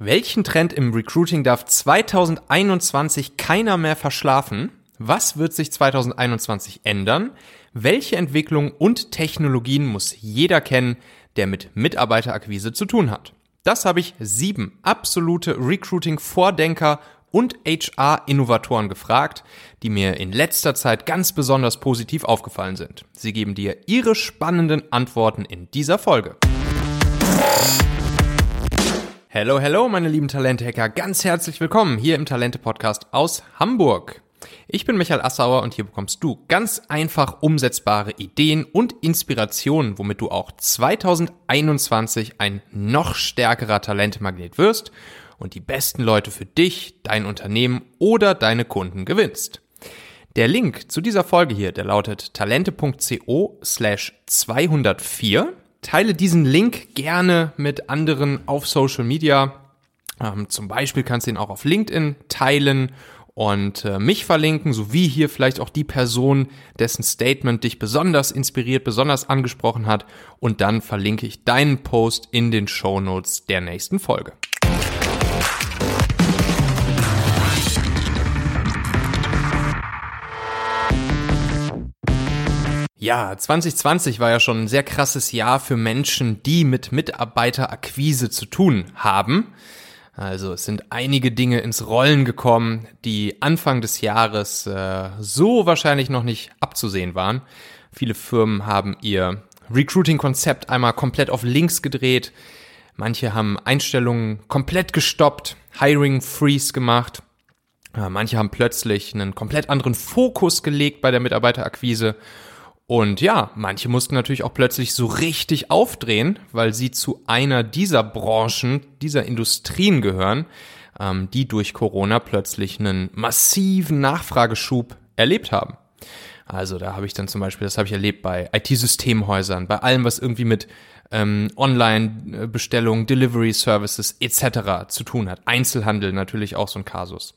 Welchen Trend im Recruiting darf 2021 keiner mehr verschlafen? Was wird sich 2021 ändern? Welche Entwicklungen und Technologien muss jeder kennen, der mit Mitarbeiterakquise zu tun hat? Das habe ich sieben absolute Recruiting-Vordenker und HR-Innovatoren gefragt, die mir in letzter Zeit ganz besonders positiv aufgefallen sind. Sie geben dir ihre spannenden Antworten in dieser Folge. Hello, hello, meine lieben Talente-Hacker. Ganz herzlich willkommen hier im Talente-Podcast aus Hamburg. Ich bin Michael Assauer und hier bekommst du ganz einfach umsetzbare Ideen und Inspirationen, womit du auch 2021 ein noch stärkerer Talentemagnet wirst und die besten Leute für dich, dein Unternehmen oder deine Kunden gewinnst. Der Link zu dieser Folge hier, der lautet talente.co slash 204 teile diesen Link gerne mit anderen auf Social Media. Ähm, zum Beispiel kannst du ihn auch auf LinkedIn teilen und äh, mich verlinken, sowie hier vielleicht auch die Person, dessen Statement dich besonders inspiriert, besonders angesprochen hat. Und dann verlinke ich deinen Post in den Show Notes der nächsten Folge. Ja, 2020 war ja schon ein sehr krasses Jahr für Menschen, die mit Mitarbeiterakquise zu tun haben. Also es sind einige Dinge ins Rollen gekommen, die Anfang des Jahres äh, so wahrscheinlich noch nicht abzusehen waren. Viele Firmen haben ihr Recruiting-Konzept einmal komplett auf links gedreht. Manche haben Einstellungen komplett gestoppt, Hiring Freeze gemacht. Äh, manche haben plötzlich einen komplett anderen Fokus gelegt bei der Mitarbeiterakquise und ja, manche mussten natürlich auch plötzlich so richtig aufdrehen, weil sie zu einer dieser Branchen, dieser Industrien gehören, ähm, die durch Corona plötzlich einen massiven Nachfrageschub erlebt haben. Also da habe ich dann zum Beispiel, das habe ich erlebt bei IT-Systemhäusern, bei allem, was irgendwie mit ähm, Online-Bestellungen, Delivery Services etc. zu tun hat. Einzelhandel natürlich auch so ein Kasus.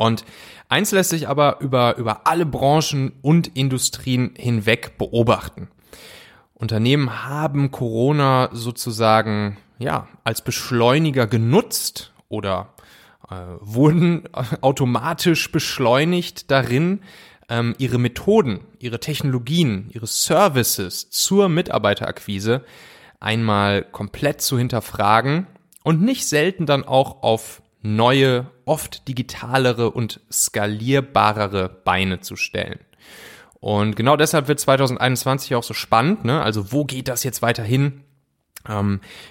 Und eins lässt sich aber über, über alle Branchen und Industrien hinweg beobachten. Unternehmen haben Corona sozusagen, ja, als Beschleuniger genutzt oder äh, wurden automatisch beschleunigt darin, ähm, ihre Methoden, ihre Technologien, ihre Services zur Mitarbeiterakquise einmal komplett zu hinterfragen und nicht selten dann auch auf neue, oft digitalere und skalierbarere Beine zu stellen. Und genau deshalb wird 2021 auch so spannend. Ne? Also wo geht das jetzt weiterhin?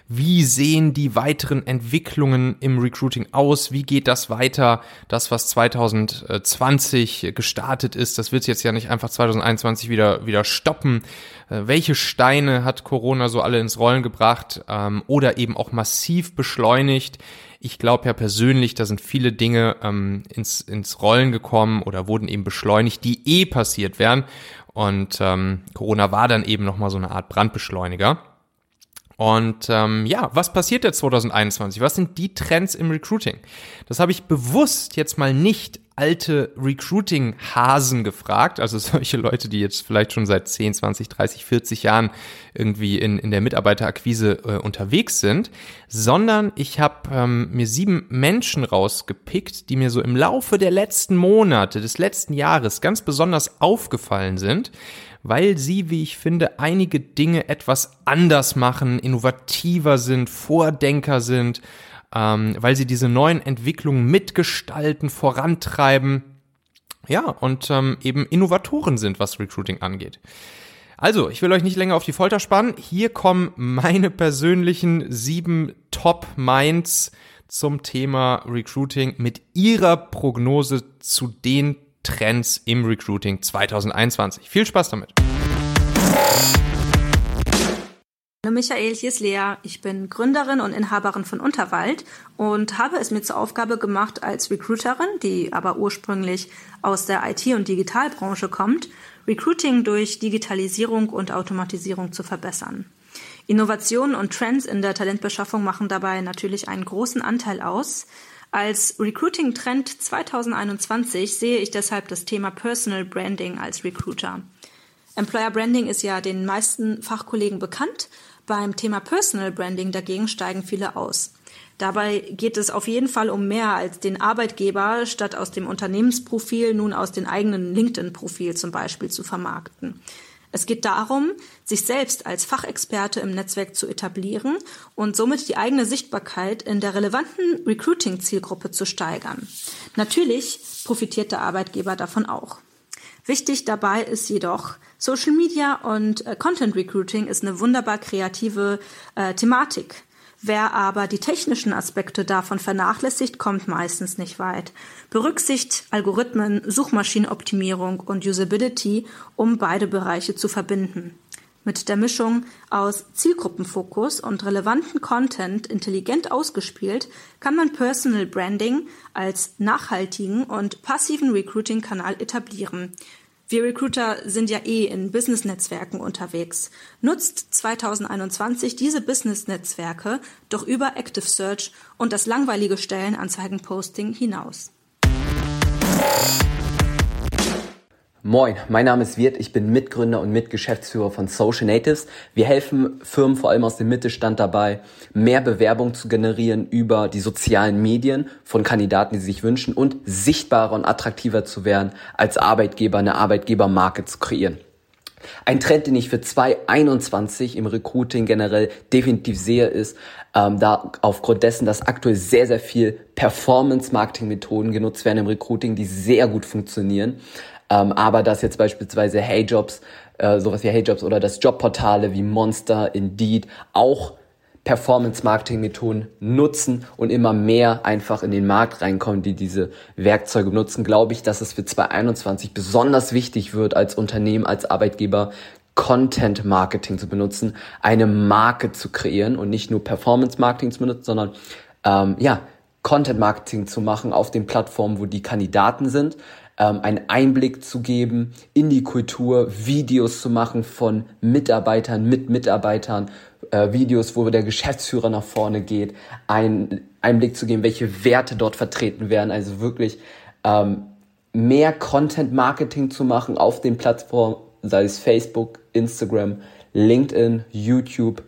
Wie sehen die weiteren Entwicklungen im Recruiting aus? Wie geht das weiter? Das, was 2020 gestartet ist, das wird jetzt ja nicht einfach 2021 wieder, wieder stoppen. Äh, welche Steine hat Corona so alle ins Rollen gebracht ähm, oder eben auch massiv beschleunigt? Ich glaube ja persönlich, da sind viele Dinge ähm, ins, ins Rollen gekommen oder wurden eben beschleunigt, die eh passiert wären. Und ähm, Corona war dann eben nochmal so eine Art Brandbeschleuniger. Und ähm, ja, was passiert jetzt 2021? Was sind die Trends im Recruiting? Das habe ich bewusst jetzt mal nicht alte Recruiting-Hasen gefragt, also solche Leute, die jetzt vielleicht schon seit 10, 20, 30, 40 Jahren irgendwie in, in der Mitarbeiterakquise äh, unterwegs sind, sondern ich habe ähm, mir sieben Menschen rausgepickt, die mir so im Laufe der letzten Monate, des letzten Jahres ganz besonders aufgefallen sind weil sie, wie ich finde, einige Dinge etwas anders machen, innovativer sind, Vordenker sind, ähm, weil sie diese neuen Entwicklungen mitgestalten, vorantreiben, ja, und ähm, eben Innovatoren sind, was Recruiting angeht. Also, ich will euch nicht länger auf die Folter spannen. Hier kommen meine persönlichen sieben Top-Minds zum Thema Recruiting mit ihrer Prognose zu den Trends im Recruiting 2021. Viel Spaß damit! Hallo Michael, hier ist Lea. Ich bin Gründerin und Inhaberin von Unterwald und habe es mir zur Aufgabe gemacht, als Recruiterin, die aber ursprünglich aus der IT- und Digitalbranche kommt, Recruiting durch Digitalisierung und Automatisierung zu verbessern. Innovationen und Trends in der Talentbeschaffung machen dabei natürlich einen großen Anteil aus. Als Recruiting-Trend 2021 sehe ich deshalb das Thema Personal Branding als Recruiter. Employer Branding ist ja den meisten Fachkollegen bekannt beim Thema Personal Branding dagegen steigen viele aus. Dabei geht es auf jeden Fall um mehr als den Arbeitgeber statt aus dem Unternehmensprofil nun aus den eigenen LinkedIn-Profil zum Beispiel zu vermarkten. Es geht darum, sich selbst als Fachexperte im Netzwerk zu etablieren und somit die eigene Sichtbarkeit in der relevanten Recruiting-Zielgruppe zu steigern. Natürlich profitiert der Arbeitgeber davon auch. Wichtig dabei ist jedoch, Social Media und äh, Content Recruiting ist eine wunderbar kreative äh, Thematik. Wer aber die technischen Aspekte davon vernachlässigt, kommt meistens nicht weit. Berücksicht Algorithmen, Suchmaschinenoptimierung und Usability, um beide Bereiche zu verbinden. Mit der Mischung aus Zielgruppenfokus und relevanten Content intelligent ausgespielt, kann man Personal Branding als nachhaltigen und passiven Recruiting-Kanal etablieren. Wir Recruiter sind ja eh in Business-Netzwerken unterwegs. Nutzt 2021 diese Business-Netzwerke doch über Active Search und das langweilige Stellenanzeigen-Posting hinaus. Moin, mein Name ist Wirt, ich bin Mitgründer und Mitgeschäftsführer von Social Natives. Wir helfen Firmen vor allem aus dem Mittelstand dabei, mehr Bewerbung zu generieren über die sozialen Medien von Kandidaten, die sie sich wünschen und sichtbarer und attraktiver zu werden, als Arbeitgeber eine Arbeitgebermarke zu kreieren. Ein Trend, den ich für 2021 im Recruiting generell definitiv sehe, ist, ähm, da aufgrund dessen, dass aktuell sehr, sehr viel Performance-Marketing-Methoden genutzt werden im Recruiting, die sehr gut funktionieren, ähm, aber dass jetzt beispielsweise HeyJobs, äh, sowas wie HeyJobs oder das Jobportale wie Monster, Indeed auch Performance-Marketing-Methoden nutzen und immer mehr einfach in den Markt reinkommen, die diese Werkzeuge nutzen, glaube ich, dass es für 2021 besonders wichtig wird, als Unternehmen, als Arbeitgeber Content Marketing zu benutzen, eine Marke zu kreieren und nicht nur Performance Marketing zu benutzen, sondern ähm, ja, Content Marketing zu machen auf den Plattformen, wo die Kandidaten sind, ähm, einen Einblick zu geben in die Kultur, Videos zu machen von Mitarbeitern mit Mitarbeitern, äh, Videos, wo der Geschäftsführer nach vorne geht, einen Einblick zu geben, welche Werte dort vertreten werden. Also wirklich ähm, mehr Content Marketing zu machen auf den Plattformen, sei es Facebook, Instagram, LinkedIn, YouTube,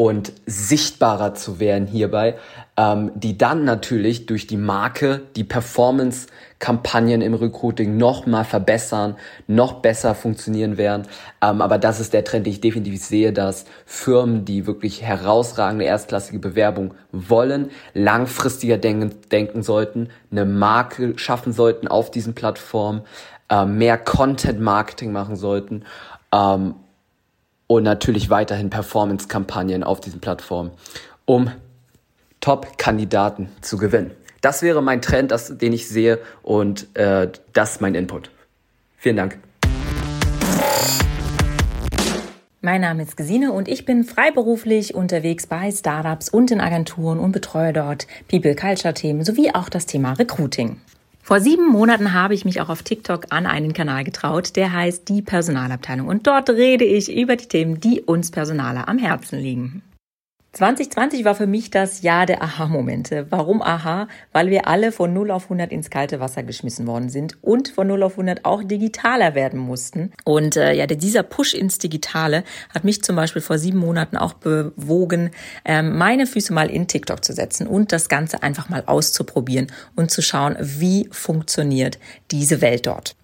und sichtbarer zu werden hierbei, ähm, die dann natürlich durch die Marke die Performance-Kampagnen im Recruiting noch mal verbessern, noch besser funktionieren werden. Ähm, aber das ist der Trend, den ich definitiv sehe, dass Firmen, die wirklich herausragende erstklassige Bewerbung wollen, langfristiger denken, denken sollten, eine Marke schaffen sollten auf diesen Plattformen, äh, mehr Content-Marketing machen sollten ähm, und natürlich weiterhin Performance-Kampagnen auf diesen Plattformen, um Top-Kandidaten zu gewinnen. Das wäre mein Trend, das, den ich sehe und äh, das ist mein Input. Vielen Dank. Mein Name ist Gesine und ich bin freiberuflich unterwegs bei Startups und in Agenturen und betreue dort People-Culture-Themen sowie auch das Thema Recruiting. Vor sieben Monaten habe ich mich auch auf TikTok an einen Kanal getraut, der heißt Die Personalabteilung. Und dort rede ich über die Themen, die uns Personaler am Herzen liegen. 2020 war für mich das Jahr der Aha-Momente. Warum Aha? Weil wir alle von 0 auf 100 ins kalte Wasser geschmissen worden sind und von 0 auf 100 auch digitaler werden mussten. Und äh, ja, dieser Push ins Digitale hat mich zum Beispiel vor sieben Monaten auch bewogen, ähm, meine Füße mal in TikTok zu setzen und das Ganze einfach mal auszuprobieren und zu schauen, wie funktioniert diese Welt dort.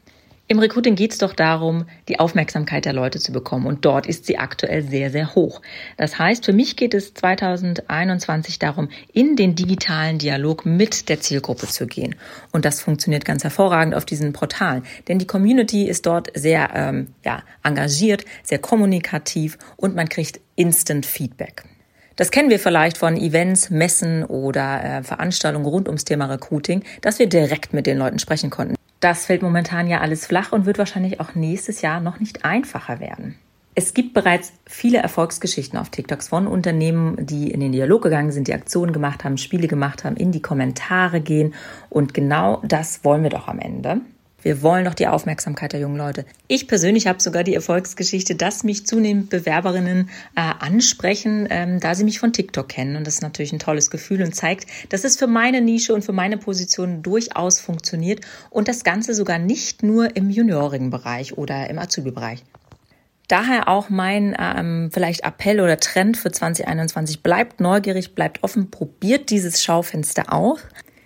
Im Recruiting geht es doch darum, die Aufmerksamkeit der Leute zu bekommen und dort ist sie aktuell sehr, sehr hoch. Das heißt, für mich geht es 2021 darum, in den digitalen Dialog mit der Zielgruppe zu gehen. Und das funktioniert ganz hervorragend auf diesen Portalen, denn die Community ist dort sehr ähm, ja, engagiert, sehr kommunikativ und man kriegt Instant Feedback. Das kennen wir vielleicht von Events, Messen oder äh, Veranstaltungen rund ums Thema Recruiting, dass wir direkt mit den Leuten sprechen konnten. Das fällt momentan ja alles flach und wird wahrscheinlich auch nächstes Jahr noch nicht einfacher werden. Es gibt bereits viele Erfolgsgeschichten auf TikToks von Unternehmen, die in den Dialog gegangen sind, die Aktionen gemacht haben, Spiele gemacht haben, in die Kommentare gehen. Und genau das wollen wir doch am Ende. Wir wollen doch die Aufmerksamkeit der jungen Leute. Ich persönlich habe sogar die Erfolgsgeschichte, dass mich zunehmend Bewerberinnen äh, ansprechen, ähm, da sie mich von TikTok kennen. Und das ist natürlich ein tolles Gefühl und zeigt, dass es für meine Nische und für meine Position durchaus funktioniert und das Ganze sogar nicht nur im juniorigen Bereich oder im Azubi-Bereich. Daher auch mein ähm, vielleicht Appell oder Trend für 2021. Bleibt neugierig, bleibt offen, probiert dieses Schaufenster aus.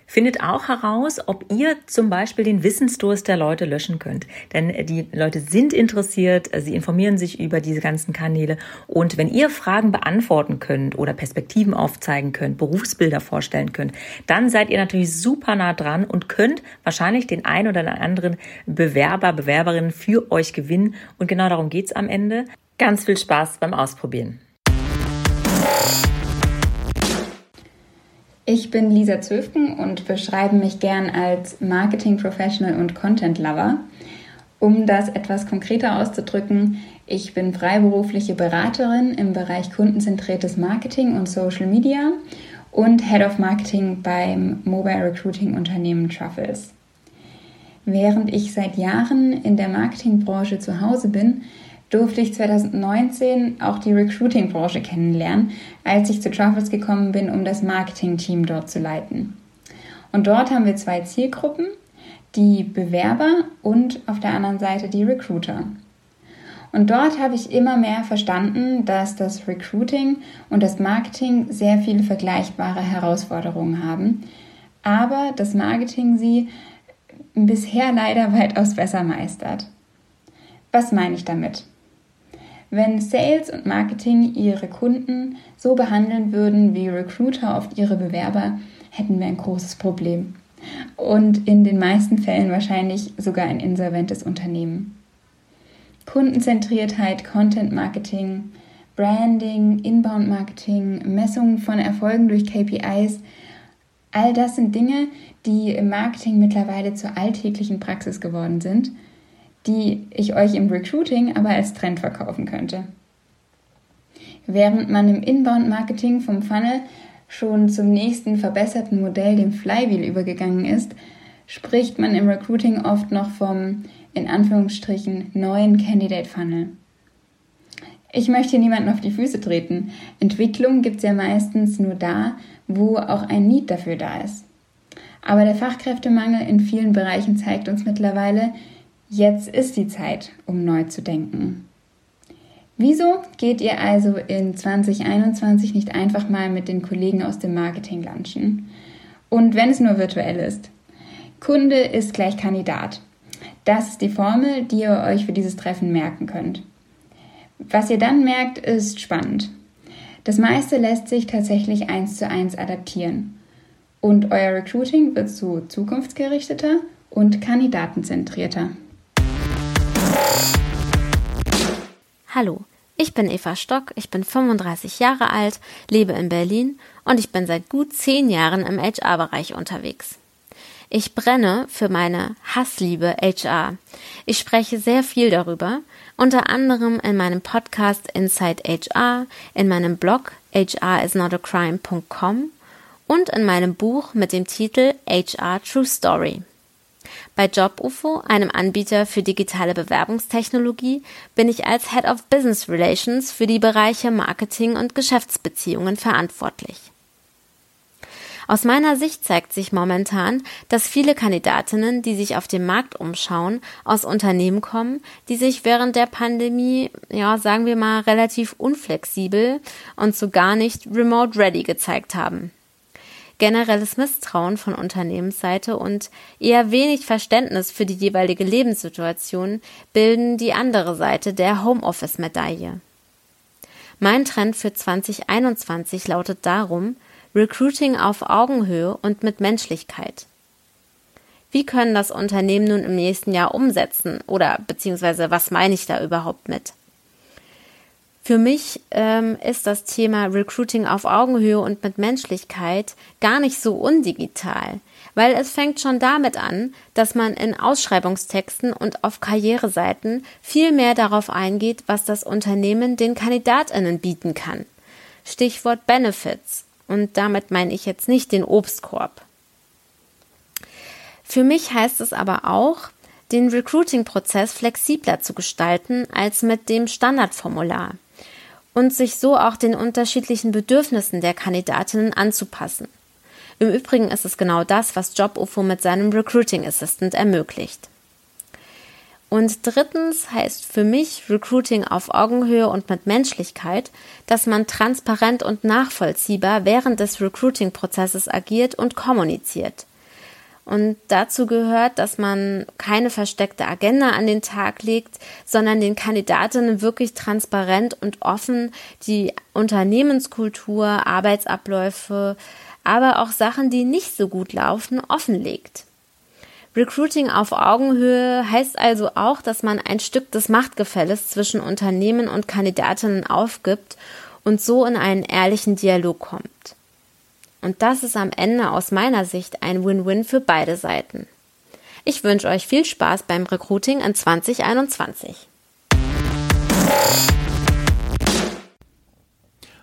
Findet auch heraus, ob ihr zum Beispiel den Wissensdurst der Leute löschen könnt. Denn äh, die Leute sind interessiert, äh, sie informieren sich über diese ganzen Kanäle. Und wenn ihr Fragen beantworten könnt oder Perspektiven aufzeigen könnt, Berufsbilder vorstellen könnt, dann seid ihr natürlich super nah dran und könnt wahrscheinlich den einen oder anderen Bewerber, Bewerberin für euch gewinnen. Und genau darum geht's am Ende. Ganz viel Spaß beim Ausprobieren. Ich bin Lisa Zöfken und beschreibe mich gern als Marketing Professional und Content Lover. Um das etwas konkreter auszudrücken, ich bin freiberufliche Beraterin im Bereich kundenzentriertes Marketing und Social Media und Head of Marketing beim Mobile Recruiting Unternehmen Truffles. Während ich seit Jahren in der Marketingbranche zu Hause bin, durfte ich 2019 auch die Recruiting-Branche kennenlernen, als ich zu Truffles gekommen bin, um das Marketing-Team dort zu leiten. Und dort haben wir zwei Zielgruppen, die Bewerber und auf der anderen Seite die Recruiter. Und dort habe ich immer mehr verstanden, dass das Recruiting und das Marketing sehr viele vergleichbare Herausforderungen haben, aber das Marketing sie bisher leider weitaus besser meistert. Was meine ich damit? Wenn Sales und Marketing ihre Kunden so behandeln würden wie Recruiter oft ihre Bewerber, hätten wir ein großes Problem. Und in den meisten Fällen wahrscheinlich sogar ein insolventes Unternehmen. Kundenzentriertheit, Content Marketing, Branding, Inbound Marketing, Messungen von Erfolgen durch KPIs, all das sind Dinge, die im Marketing mittlerweile zur alltäglichen Praxis geworden sind – die ich euch im Recruiting aber als Trend verkaufen könnte. Während man im Inbound-Marketing vom Funnel schon zum nächsten verbesserten Modell, dem Flywheel, übergegangen ist, spricht man im Recruiting oft noch vom, in Anführungsstrichen, neuen Candidate Funnel. Ich möchte niemanden auf die Füße treten. Entwicklung gibt es ja meistens nur da, wo auch ein Need dafür da ist. Aber der Fachkräftemangel in vielen Bereichen zeigt uns mittlerweile, Jetzt ist die Zeit, um neu zu denken. Wieso geht ihr also in 2021 nicht einfach mal mit den Kollegen aus dem Marketing lunchen? Und wenn es nur virtuell ist. Kunde ist gleich Kandidat. Das ist die Formel, die ihr euch für dieses Treffen merken könnt. Was ihr dann merkt, ist spannend. Das meiste lässt sich tatsächlich eins zu eins adaptieren. Und euer Recruiting wird so zukunftsgerichteter und kandidatenzentrierter. Hallo, ich bin Eva Stock, ich bin 35 Jahre alt, lebe in Berlin und ich bin seit gut zehn Jahren im HR-Bereich unterwegs. Ich brenne für meine Hassliebe HR. Ich spreche sehr viel darüber, unter anderem in meinem Podcast Inside HR, in meinem Blog hrisnotacrime.com und in meinem Buch mit dem Titel HR True Story. Bei JobUFO, einem Anbieter für digitale Bewerbungstechnologie, bin ich als Head of Business Relations für die Bereiche Marketing und Geschäftsbeziehungen verantwortlich. Aus meiner Sicht zeigt sich momentan, dass viele Kandidatinnen, die sich auf dem Markt umschauen, aus Unternehmen kommen, die sich während der Pandemie, ja, sagen wir mal, relativ unflexibel und so gar nicht remote ready gezeigt haben generelles Misstrauen von Unternehmensseite und eher wenig Verständnis für die jeweilige Lebenssituation bilden die andere Seite der Homeoffice-Medaille. Mein Trend für 2021 lautet darum, Recruiting auf Augenhöhe und mit Menschlichkeit. Wie können das Unternehmen nun im nächsten Jahr umsetzen oder beziehungsweise was meine ich da überhaupt mit? Für mich ähm, ist das Thema Recruiting auf Augenhöhe und mit Menschlichkeit gar nicht so undigital, weil es fängt schon damit an, dass man in Ausschreibungstexten und auf Karriereseiten viel mehr darauf eingeht, was das Unternehmen den Kandidatinnen bieten kann. Stichwort Benefits. Und damit meine ich jetzt nicht den Obstkorb. Für mich heißt es aber auch, den Recruiting-Prozess flexibler zu gestalten als mit dem Standardformular und sich so auch den unterschiedlichen Bedürfnissen der Kandidatinnen anzupassen. Im Übrigen ist es genau das, was JobUFO mit seinem Recruiting Assistant ermöglicht. Und drittens heißt für mich Recruiting auf Augenhöhe und mit Menschlichkeit, dass man transparent und nachvollziehbar während des Recruiting-Prozesses agiert und kommuniziert. Und dazu gehört, dass man keine versteckte Agenda an den Tag legt, sondern den Kandidatinnen wirklich transparent und offen die Unternehmenskultur, Arbeitsabläufe, aber auch Sachen, die nicht so gut laufen, offenlegt. Recruiting auf Augenhöhe heißt also auch, dass man ein Stück des Machtgefälles zwischen Unternehmen und Kandidatinnen aufgibt und so in einen ehrlichen Dialog kommt. Und das ist am Ende aus meiner Sicht ein Win-Win für beide Seiten. Ich wünsche euch viel Spaß beim Recruiting in 2021.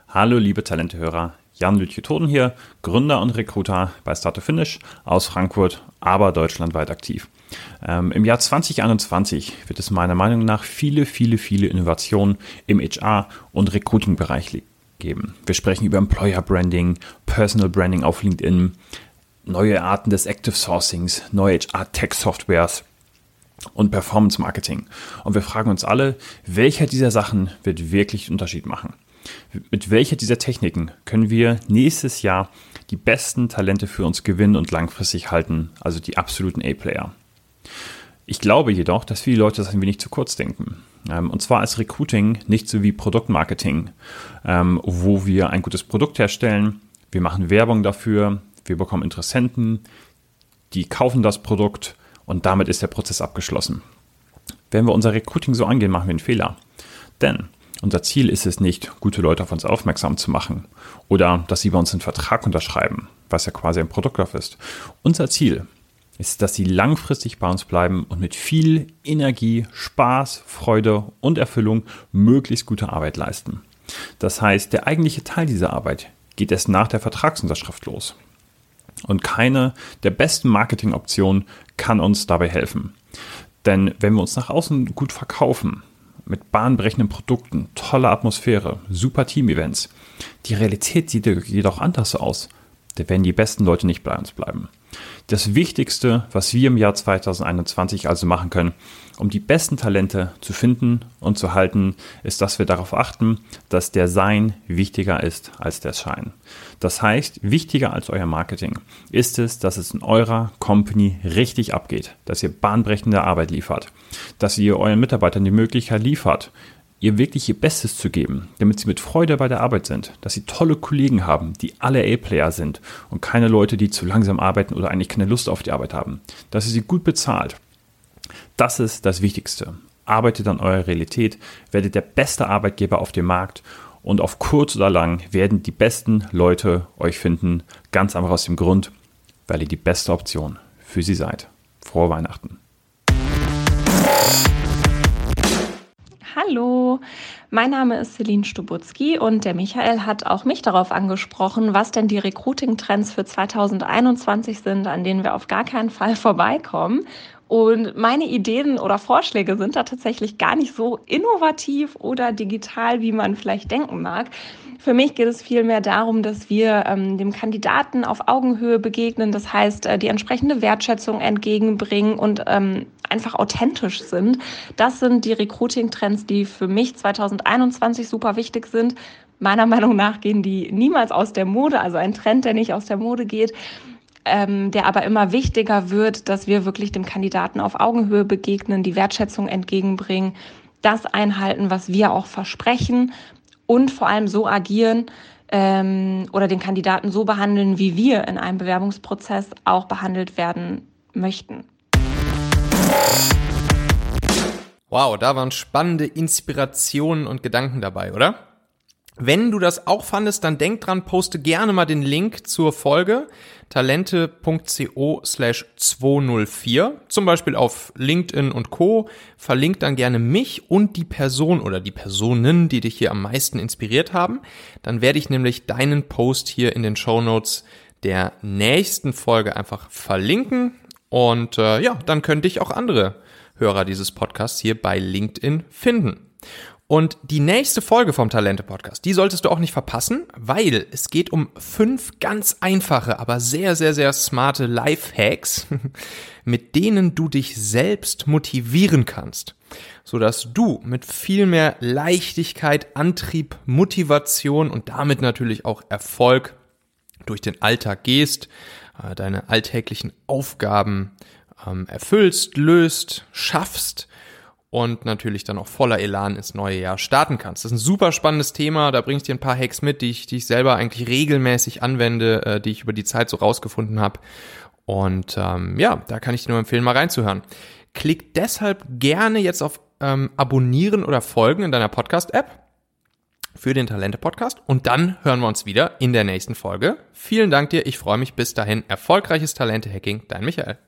Hallo liebe Talentehörer, Jan Lütje Toden hier, Gründer und Recruiter bei Start to Finish aus Frankfurt, aber deutschlandweit aktiv. Ähm, Im Jahr 2021 wird es meiner Meinung nach viele, viele, viele Innovationen im HR- und Recruiting-Bereich geben. Wir sprechen über Employer Branding, Personal Branding auf LinkedIn, neue Arten des Active Sourcings, neue HR-Tech-Softwares und Performance Marketing. Und wir fragen uns alle, welcher dieser Sachen wird wirklich Unterschied machen? Mit welcher dieser Techniken können wir nächstes Jahr die besten Talente für uns gewinnen und langfristig halten, also die absoluten A-Player? Ich glaube jedoch, dass viele Leute das ein wenig zu kurz denken. Ähm, und zwar ist Recruiting nicht so wie Produktmarketing, ähm, wo wir ein gutes Produkt herstellen, wir machen Werbung dafür, wir bekommen Interessenten, die kaufen das Produkt und damit ist der Prozess abgeschlossen. Wenn wir unser Recruiting so angehen, machen wir einen Fehler. Denn unser Ziel ist es nicht, gute Leute auf uns aufmerksam zu machen oder dass sie bei uns einen Vertrag unterschreiben, was ja quasi ein Produktlauf ist. Unser Ziel ist, dass sie langfristig bei uns bleiben und mit viel Energie, Spaß, Freude und Erfüllung möglichst gute Arbeit leisten. Das heißt, der eigentliche Teil dieser Arbeit geht erst nach der Vertragsunterschrift los. Und keine der besten Marketingoptionen kann uns dabei helfen. Denn wenn wir uns nach außen gut verkaufen, mit bahnbrechenden Produkten, toller Atmosphäre, super Team-Events, die Realität sieht jedoch anders aus. Da werden die besten Leute nicht bei uns bleiben. Das Wichtigste, was wir im Jahr 2021 also machen können, um die besten Talente zu finden und zu halten, ist, dass wir darauf achten, dass der Sein wichtiger ist als der Schein. Das heißt, wichtiger als euer Marketing ist es, dass es in eurer Company richtig abgeht, dass ihr bahnbrechende Arbeit liefert, dass ihr euren Mitarbeitern die Möglichkeit liefert, ihr wirklich ihr Bestes zu geben, damit sie mit Freude bei der Arbeit sind, dass sie tolle Kollegen haben, die alle A-Player sind und keine Leute, die zu langsam arbeiten oder eigentlich keine Lust auf die Arbeit haben, dass ihr sie gut bezahlt. Das ist das Wichtigste. Arbeitet an eurer Realität, werdet der beste Arbeitgeber auf dem Markt und auf kurz oder lang werden die besten Leute euch finden, ganz einfach aus dem Grund, weil ihr die beste Option für sie seid. Frohe Weihnachten. Hallo, mein Name ist Celine Stubutzki und der Michael hat auch mich darauf angesprochen, was denn die Recruiting-Trends für 2021 sind, an denen wir auf gar keinen Fall vorbeikommen. Und meine Ideen oder Vorschläge sind da tatsächlich gar nicht so innovativ oder digital, wie man vielleicht denken mag. Für mich geht es vielmehr darum, dass wir ähm, dem Kandidaten auf Augenhöhe begegnen, das heißt, äh, die entsprechende Wertschätzung entgegenbringen und ähm, einfach authentisch sind. Das sind die Recruiting-Trends, die für mich 2021 super wichtig sind. Meiner Meinung nach gehen die niemals aus der Mode, also ein Trend, der nicht aus der Mode geht. Ähm, der aber immer wichtiger wird, dass wir wirklich dem Kandidaten auf Augenhöhe begegnen, die Wertschätzung entgegenbringen, das einhalten, was wir auch versprechen und vor allem so agieren ähm, oder den Kandidaten so behandeln, wie wir in einem Bewerbungsprozess auch behandelt werden möchten. Wow, da waren spannende Inspirationen und Gedanken dabei, oder? Wenn du das auch fandest, dann denk dran, poste gerne mal den Link zur Folge talente.co slash 204, zum Beispiel auf LinkedIn und Co. Verlink dann gerne mich und die Person oder die Personen, die dich hier am meisten inspiriert haben. Dann werde ich nämlich deinen Post hier in den Show Notes der nächsten Folge einfach verlinken und äh, ja, dann können dich auch andere Hörer dieses Podcasts hier bei LinkedIn finden. Und die nächste Folge vom Talente Podcast, die solltest du auch nicht verpassen, weil es geht um fünf ganz einfache, aber sehr, sehr, sehr smarte Lifehacks, mit denen du dich selbst motivieren kannst, sodass du mit viel mehr Leichtigkeit, Antrieb, Motivation und damit natürlich auch Erfolg durch den Alltag gehst, äh, deine alltäglichen Aufgaben ähm, erfüllst, löst, schaffst und natürlich dann auch voller Elan ins neue Jahr starten kannst. Das ist ein super spannendes Thema, da bringe ich dir ein paar Hacks mit, die ich, die ich selber eigentlich regelmäßig anwende, äh, die ich über die Zeit so rausgefunden habe. Und ähm, ja, da kann ich dir nur empfehlen, mal reinzuhören. Klick deshalb gerne jetzt auf ähm, Abonnieren oder Folgen in deiner Podcast-App für den Talente-Podcast und dann hören wir uns wieder in der nächsten Folge. Vielen Dank dir, ich freue mich bis dahin. Erfolgreiches Talente-Hacking, dein Michael.